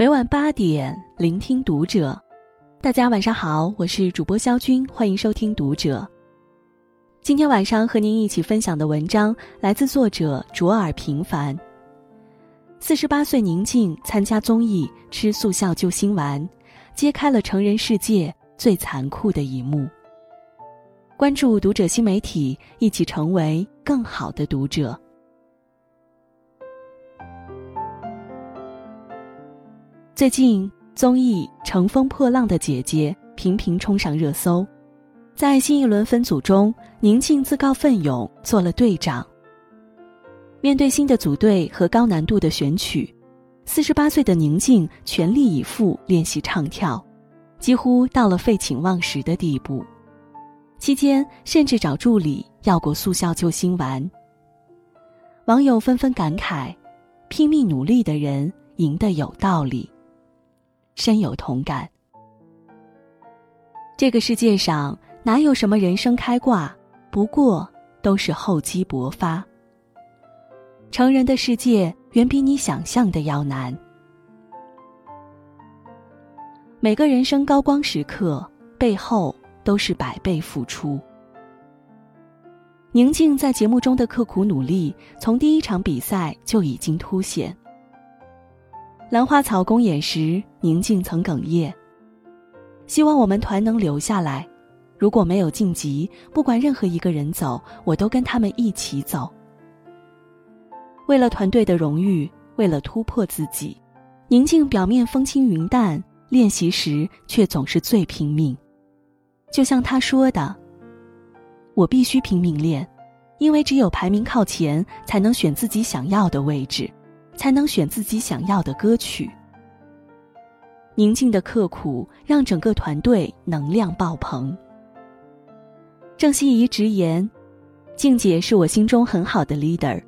每晚八点，聆听读者。大家晚上好，我是主播肖军，欢迎收听读者。今天晚上和您一起分享的文章来自作者卓尔平凡。四十八岁宁静参加综艺吃速效救心丸，揭开了成人世界最残酷的一幕。关注读者新媒体，一起成为更好的读者。最近，综艺《乘风破浪的姐姐》频频冲上热搜。在新一轮分组中，宁静自告奋勇做了队长。面对新的组队和高难度的选曲，四十八岁的宁静全力以赴练习唱跳，几乎到了废寝忘食的地步。期间，甚至找助理要过速效救心丸。网友纷纷感慨：“拼命努力的人赢得有道理。”深有同感。这个世界上哪有什么人生开挂，不过都是厚积薄发。成人的世界远比你想象的要难。每个人生高光时刻背后都是百倍付出。宁静在节目中的刻苦努力，从第一场比赛就已经凸显。兰花草公演时，宁静曾哽咽，希望我们团能留下来。如果没有晋级，不管任何一个人走，我都跟他们一起走。为了团队的荣誉，为了突破自己，宁静表面风轻云淡，练习时却总是最拼命。就像他说的：“我必须拼命练，因为只有排名靠前，才能选自己想要的位置。”才能选自己想要的歌曲。宁静的刻苦让整个团队能量爆棚。郑希怡直言：“静姐是我心中很好的 leader，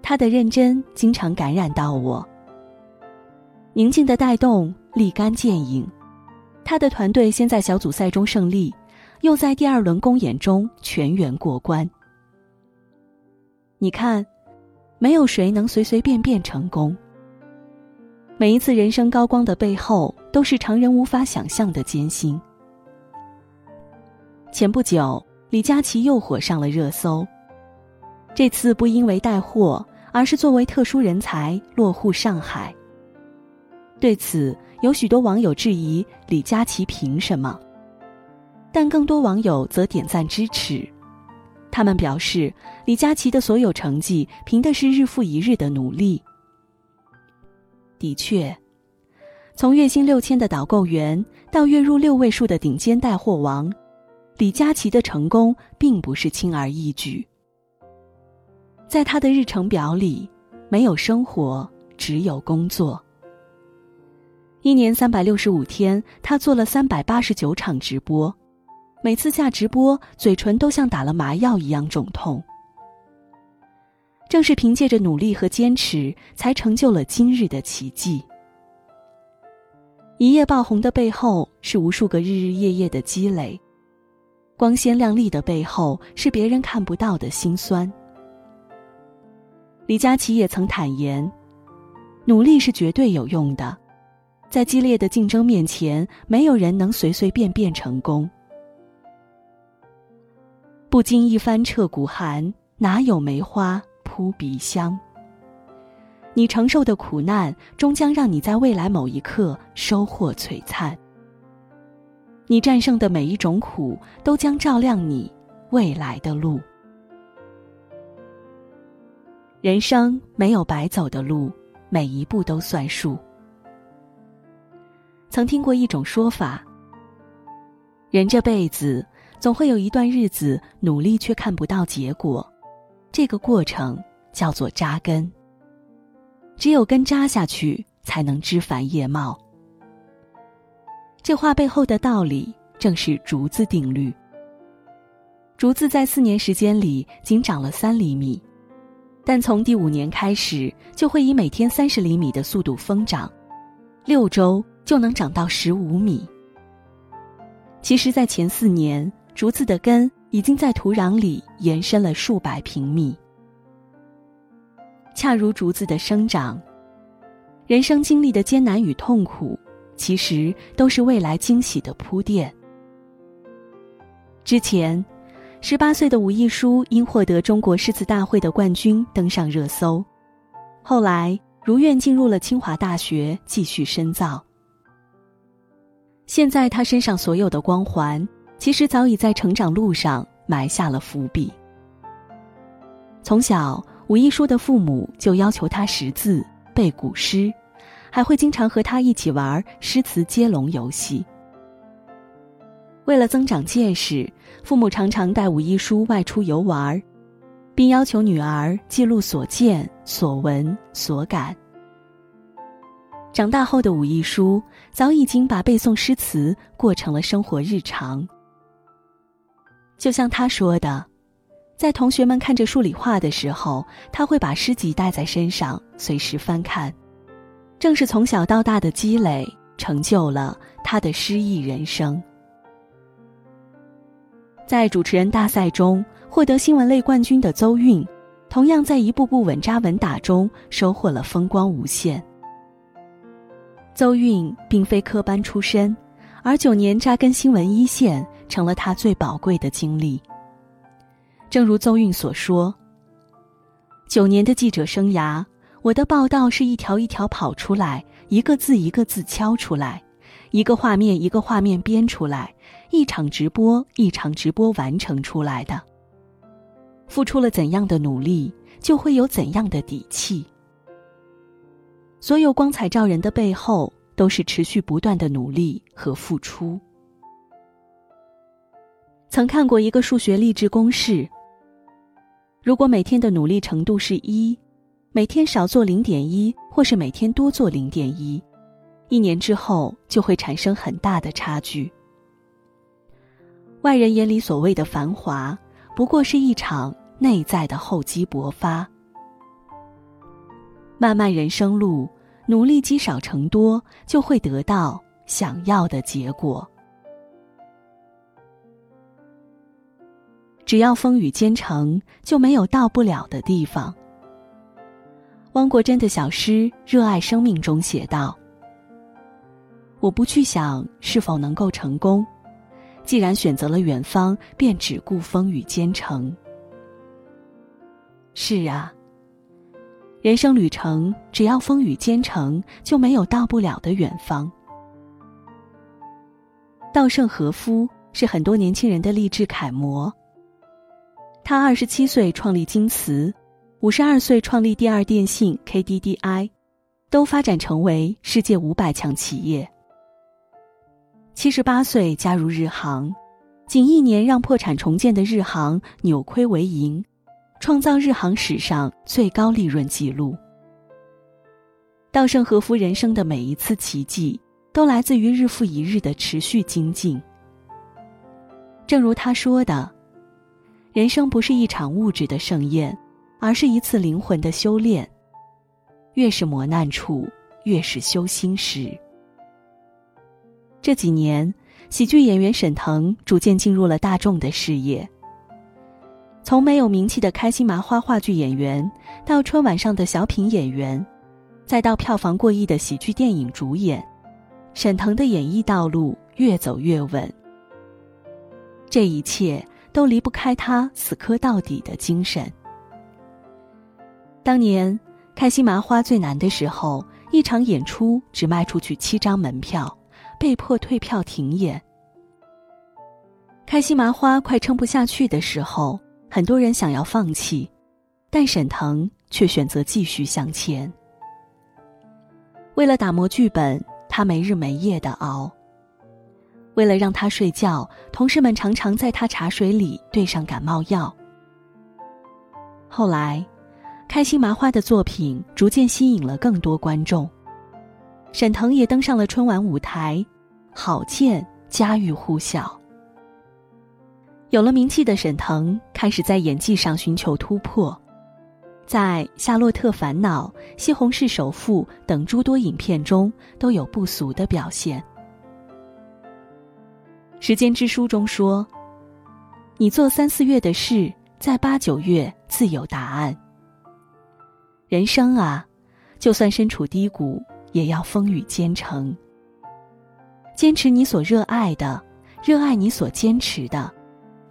她的认真经常感染到我。”宁静的带动立竿见影，她的团队先在小组赛中胜利，又在第二轮公演中全员过关。你看。没有谁能随随便便成功。每一次人生高光的背后，都是常人无法想象的艰辛。前不久，李佳琦又火上了热搜，这次不因为带货，而是作为特殊人才落户上海。对此，有许多网友质疑李佳琦凭什么，但更多网友则点赞支持。他们表示，李佳琦的所有成绩凭的是日复一日的努力。的确，从月薪六千的导购员到月入六位数的顶尖带货王，李佳琦的成功并不是轻而易举。在他的日程表里，没有生活，只有工作。一年三百六十五天，他做了三百八十九场直播。每次下直播，嘴唇都像打了麻药一样肿痛。正是凭借着努力和坚持，才成就了今日的奇迹。一夜爆红的背后，是无数个日日夜夜的积累；光鲜亮丽的背后，是别人看不到的辛酸。李佳琦也曾坦言，努力是绝对有用的，在激烈的竞争面前，没有人能随随便便成功。不经一番彻骨寒，哪有梅花扑鼻香？你承受的苦难，终将让你在未来某一刻收获璀璨。你战胜的每一种苦，都将照亮你未来的路。人生没有白走的路，每一步都算数。曾听过一种说法：人这辈子。总会有一段日子努力却看不到结果，这个过程叫做扎根。只有根扎下去，才能枝繁叶茂。这话背后的道理正是竹子定律。竹子在四年时间里仅长了三厘米，但从第五年开始，就会以每天三十厘米的速度疯长，六周就能长到十五米。其实，在前四年。竹子的根已经在土壤里延伸了数百平米，恰如竹子的生长。人生经历的艰难与痛苦，其实都是未来惊喜的铺垫。之前，十八岁的武亦姝因获得中国诗词大会的冠军登上热搜，后来如愿进入了清华大学继续深造。现在他身上所有的光环，其实早已在成长路上埋下了伏笔。从小，武亦姝的父母就要求他识字。背古诗，还会经常和他一起玩诗词接龙游戏。为了增长见识，父母常常带武亦姝外出游玩，并要求女儿记录所见所闻所感。长大后的武亦姝早已经把背诵诗词过成了生活日常。就像他说的。在同学们看着数理化的时候，他会把诗集带在身上，随时翻看。正是从小到大的积累，成就了他的诗意人生。在主持人大赛中获得新闻类冠军的邹韵，同样在一步步稳扎稳打中收获了风光无限。邹韵并非科班出身，而九年扎根新闻一线，成了他最宝贵的经历。正如邹韵所说：“九年的记者生涯，我的报道是一条一条跑出来，一个字一个字敲出来，一个画面一个画面编出来，一场直播一场直播完成出来的。付出了怎样的努力，就会有怎样的底气。所有光彩照人的背后，都是持续不断的努力和付出。”曾看过一个数学励志公式。如果每天的努力程度是一，每天少做零点一，或是每天多做零点一，一年之后就会产生很大的差距。外人眼里所谓的繁华，不过是一场内在的厚积薄发。漫漫人生路，努力积少成多，就会得到想要的结果。只要风雨兼程，就没有到不了的地方。汪国真的小诗《热爱生命》中写道：“我不去想是否能够成功，既然选择了远方，便只顾风雨兼程。”是啊，人生旅程只要风雨兼程，就没有到不了的远方。稻盛和夫是很多年轻人的励志楷模。他二十七岁创立京瓷，五十二岁创立第二电信 KDDI，都发展成为世界五百强企业。七十八岁加入日航，仅一年让破产重建的日航扭亏为盈，创造日航史上最高利润记录。稻盛和夫人生的每一次奇迹，都来自于日复一日的持续精进。正如他说的。人生不是一场物质的盛宴，而是一次灵魂的修炼。越是磨难处，越是修心时。这几年，喜剧演员沈腾逐渐进入了大众的视野。从没有名气的开心麻花话剧演员，到春晚上的小品演员，再到票房过亿的喜剧电影主演，沈腾的演艺道路越走越稳。这一切。都离不开他死磕到底的精神。当年开心麻花最难的时候，一场演出只卖出去七张门票，被迫退票停演。开心麻花快撑不下去的时候，很多人想要放弃，但沈腾却选择继续向前。为了打磨剧本，他没日没夜的熬。为了让他睡觉，同事们常常在他茶水里兑上感冒药。后来，开心麻花的作品逐渐吸引了更多观众，沈腾也登上了春晚舞台，好见家喻户晓。有了名气的沈腾开始在演技上寻求突破，在《夏洛特烦恼》《西红柿首富》等诸多影片中都有不俗的表现。时间之书中说：“你做三四月的事，在八九月自有答案。”人生啊，就算身处低谷，也要风雨兼程。坚持你所热爱的，热爱你所坚持的，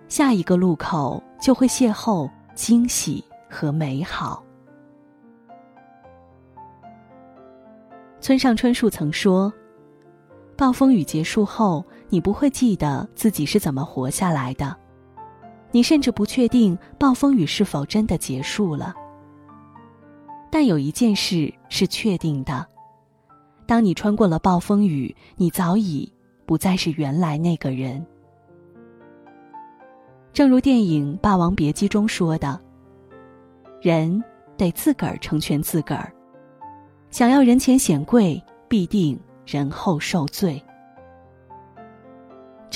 下一个路口就会邂逅惊喜和美好。村上春树曾说：“暴风雨结束后，你不会记得自己是怎么活下来的，你甚至不确定暴风雨是否真的结束了。但有一件事是确定的：当你穿过了暴风雨，你早已不再是原来那个人。正如电影《霸王别姬》中说的：“人得自个儿成全自个儿。”想要人前显贵，必定人后受罪。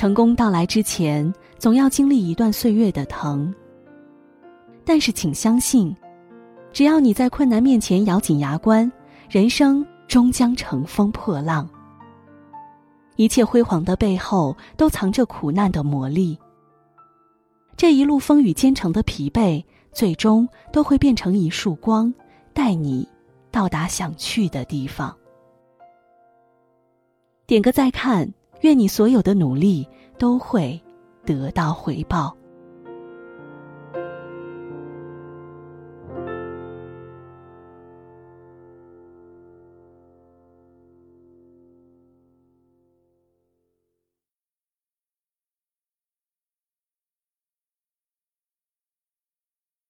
成功到来之前，总要经历一段岁月的疼。但是，请相信，只要你在困难面前咬紧牙关，人生终将乘风破浪。一切辉煌的背后，都藏着苦难的磨砺。这一路风雨兼程的疲惫，最终都会变成一束光，带你。到达想去的地方。点个再看，愿你所有的努力都会得到回报。